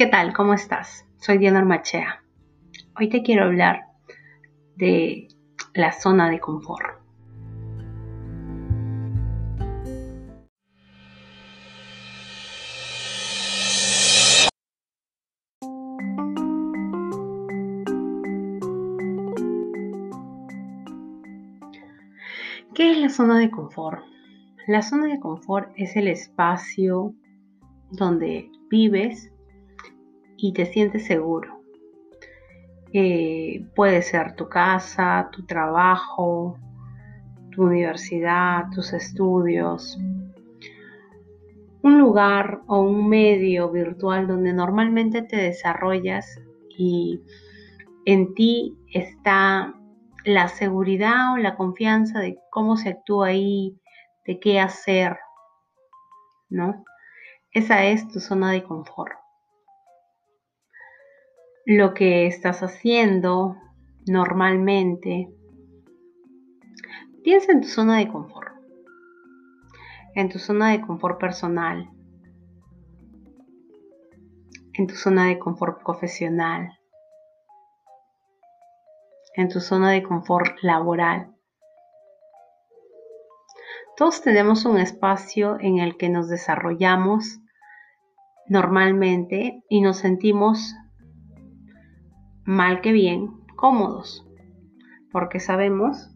¿Qué tal? ¿Cómo estás? Soy Diana Armachea. Hoy te quiero hablar de la zona de confort. ¿Qué es la zona de confort? La zona de confort es el espacio donde vives y te sientes seguro. Eh, puede ser tu casa, tu trabajo, tu universidad, tus estudios, un lugar o un medio virtual donde normalmente te desarrollas y en ti está la seguridad o la confianza de cómo se actúa ahí, de qué hacer, ¿no? Esa es tu zona de confort. Lo que estás haciendo normalmente, piensa en tu zona de confort, en tu zona de confort personal, en tu zona de confort profesional, en tu zona de confort laboral. Todos tenemos un espacio en el que nos desarrollamos normalmente y nos sentimos mal que bien cómodos, porque sabemos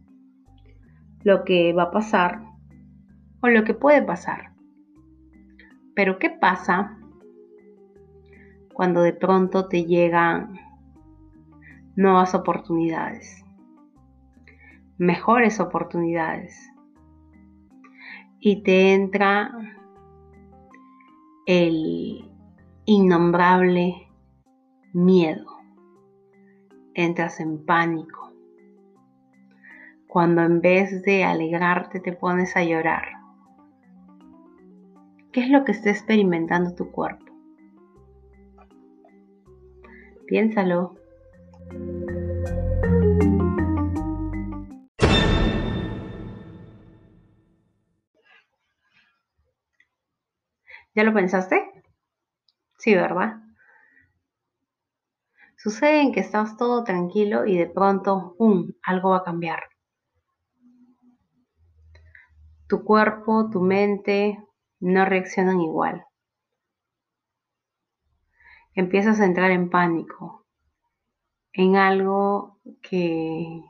lo que va a pasar o lo que puede pasar. Pero ¿qué pasa cuando de pronto te llegan nuevas oportunidades, mejores oportunidades. Y te entra el innombrable miedo. Entras en pánico. Cuando en vez de alegrarte te pones a llorar. ¿Qué es lo que está experimentando tu cuerpo? Piénsalo. ¿Ya lo pensaste? Sí, ¿verdad? Sucede en que estás todo tranquilo y de pronto, ¡pum!, algo va a cambiar. Tu cuerpo, tu mente no reaccionan igual. Empiezas a entrar en pánico, en algo que,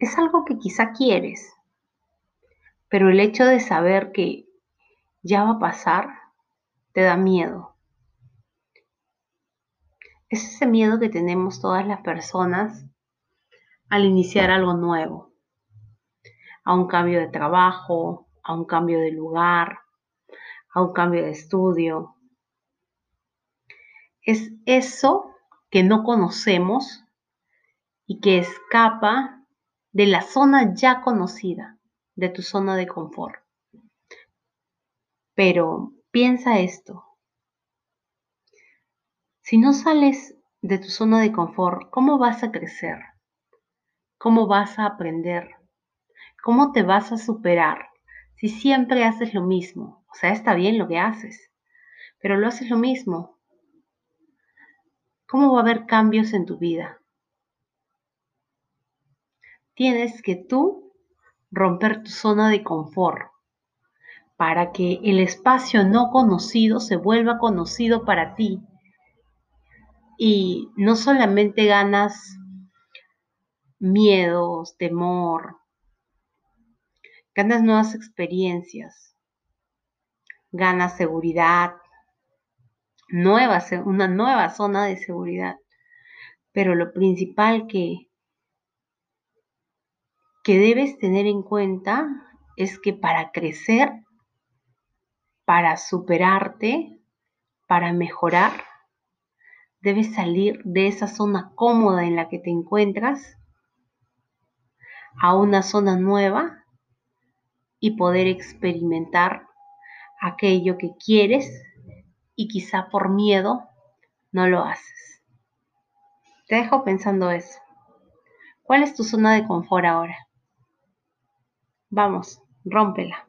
es algo que quizá quieres, pero el hecho de saber que ya va a pasar te da miedo. Es ese miedo que tenemos todas las personas al iniciar algo nuevo, a un cambio de trabajo, a un cambio de lugar, a un cambio de estudio, es eso que no conocemos y que escapa de la zona ya conocida, de tu zona de confort. Pero piensa esto. Si no sales de tu zona de confort, ¿cómo vas a crecer? ¿Cómo vas a aprender? ¿Cómo te vas a superar si siempre haces lo mismo? O sea, está bien lo que haces, pero lo haces lo mismo ¿Cómo va a haber cambios en tu vida? Tienes que tú romper tu zona de confort para que el espacio no conocido se vuelva conocido para ti. Y no solamente ganas miedos, temor, ganas nuevas experiencias, ganas seguridad, una nueva zona de seguridad. Pero lo principal que, que debes tener en cuenta es que para crecer, para superarte, para mejorar, debes salir de esa zona cómoda en la que te encuentras a una zona nueva y poder experimentar aquello que quieres y quizá por miedo no lo haces. Te dejo pensando eso. ¿Cuál es tu zona de confort ahora? Vamos, rómpela.